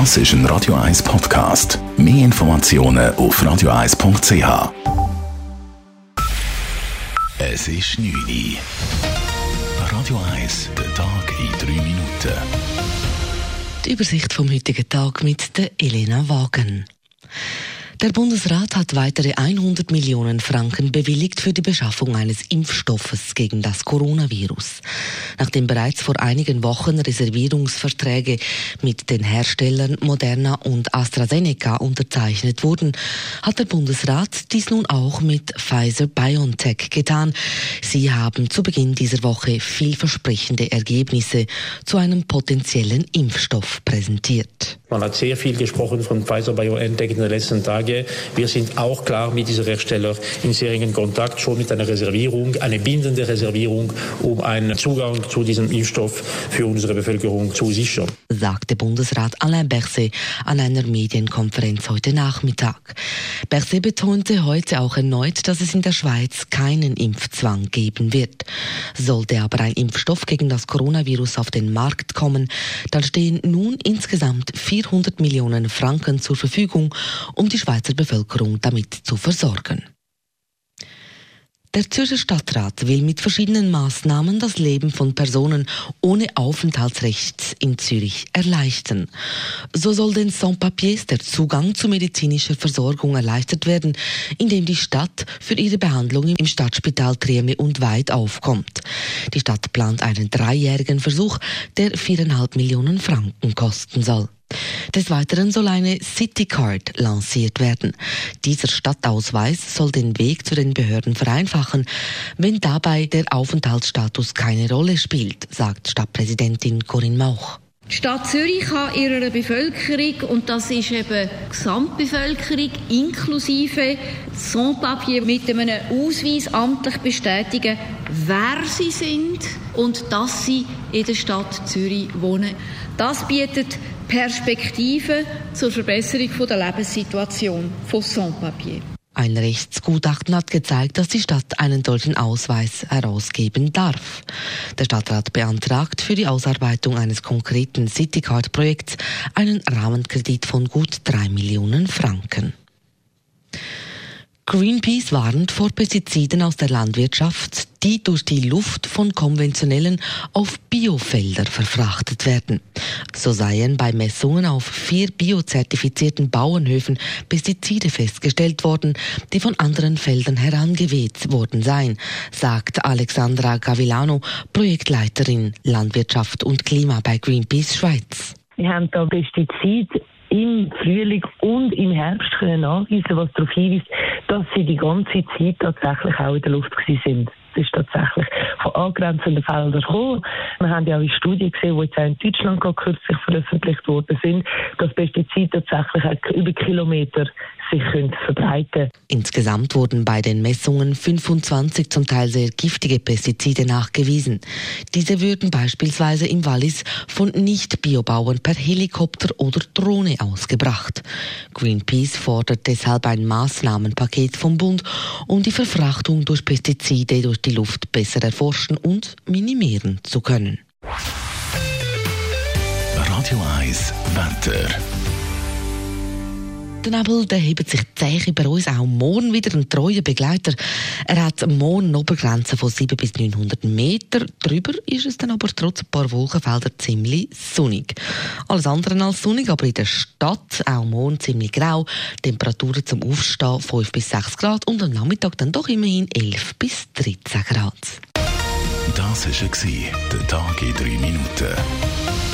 Das ist ein Radio 1 Podcast. Mehr Informationen auf radio1.ch. Es ist 9 Uhr. Radio 1, der Tag in 3 Minuten. Die Übersicht vom heutigen Tag mit der Elena Wagen. Der Bundesrat hat weitere 100 Millionen Franken bewilligt für die Beschaffung eines Impfstoffes gegen das Coronavirus. Nachdem bereits vor einigen Wochen Reservierungsverträge mit den Herstellern Moderna und AstraZeneca unterzeichnet wurden, hat der Bundesrat dies nun auch mit Pfizer BioNTech getan. Sie haben zu Beginn dieser Woche vielversprechende Ergebnisse zu einem potenziellen Impfstoff präsentiert. Man hat sehr viel gesprochen von Pfizer BioNTech in den letzten Tagen. Wir sind auch klar mit dieser Hersteller in sehr engen Kontakt, schon mit einer Reservierung, eine bindende Reservierung, um einen Zugang zu diesem Impfstoff für unsere Bevölkerung zu sichern. Sagte Bundesrat Alain Berset an einer Medienkonferenz heute Nachmittag. Berset betonte heute auch erneut, dass es in der Schweiz keinen Impfzwang geben wird. Sollte aber ein Impfstoff gegen das Coronavirus auf den Markt kommen, dann stehen nun insgesamt 400 Millionen Franken zur Verfügung, um die Schweizer Bevölkerung damit zu versorgen. Der Zürcher Stadtrat will mit verschiedenen Maßnahmen das Leben von Personen ohne Aufenthaltsrecht in Zürich erleichtern. So soll den Sans-Papiers der Zugang zu medizinischer Versorgung erleichtert werden, indem die Stadt für ihre Behandlung im Stadtspital Trieme und Weit aufkommt. Die Stadt plant einen dreijährigen Versuch, der viereinhalb Millionen Franken kosten soll. Des Weiteren soll eine City Card lanciert werden. Dieser Stadtausweis soll den Weg zu den Behörden vereinfachen, wenn dabei der Aufenthaltsstatus keine Rolle spielt, sagt Stadtpräsidentin Corinne Mauch. Die Stadt Zürich kann ihrer Bevölkerung, und das ist eben die Gesamtbevölkerung, inklusive Sans-Papier, mit einem Ausweis amtlich bestätigen, wer sie sind und dass sie in der Stadt Zürich wohnen. Das bietet Perspektiven zur Verbesserung der Lebenssituation von Sans-Papier. Ein Rechtsgutachten hat gezeigt, dass die Stadt einen solchen Ausweis herausgeben darf. Der Stadtrat beantragt für die Ausarbeitung eines konkreten Citycard-Projekts einen Rahmenkredit von gut drei Millionen Franken. Greenpeace warnt vor Pestiziden aus der Landwirtschaft, die durch die Luft von konventionellen auf Biofelder verfrachtet werden. So seien bei Messungen auf vier biozertifizierten Bauernhöfen Pestizide festgestellt worden, die von anderen Feldern herangeweht worden seien, sagt Alexandra Gavilano, Projektleiterin Landwirtschaft und Klima bei Greenpeace Schweiz. Wir haben da Pestizide im Frühling und im Herbst können nachweisen, was darauf hinweist, dass sie die ganze Zeit tatsächlich auch in der Luft sind. Das ist tatsächlich von angrenzenden Feldern gekommen. Wir haben ja auch in Studien gesehen, die jetzt auch in Deutschland kürzlich veröffentlicht worden sind, dass Pestizide tatsächlich über Kilometer sich verbreiten Insgesamt wurden bei den Messungen 25 zum Teil sehr giftige Pestizide nachgewiesen. Diese würden beispielsweise im Wallis von Nicht-Biobauern per Helikopter oder Drohne ausgebracht. Greenpeace fordert deshalb ein Maßnahmenpaket vom Bund, um die Verfrachtung durch Pestizide durch die Luft besser erforschen und minimieren zu können. Radio 1 Wetter. Der Nebel der hebt sich zäh über uns auch morgen wieder ein treuer Begleiter. Er hat morgen eine Obergrenze von 7 bis 900 Meter. Drüber ist es dann aber trotz ein paar Wolkenfelder ziemlich sonnig. Alles andere als sonnig, aber in der Stadt auch morgen ziemlich grau. Temperaturen zum Aufstehen 5 bis 6 Grad und am Nachmittag dann doch immerhin 11 bis 13 Grad. Das war der Tag in 3 Minuten.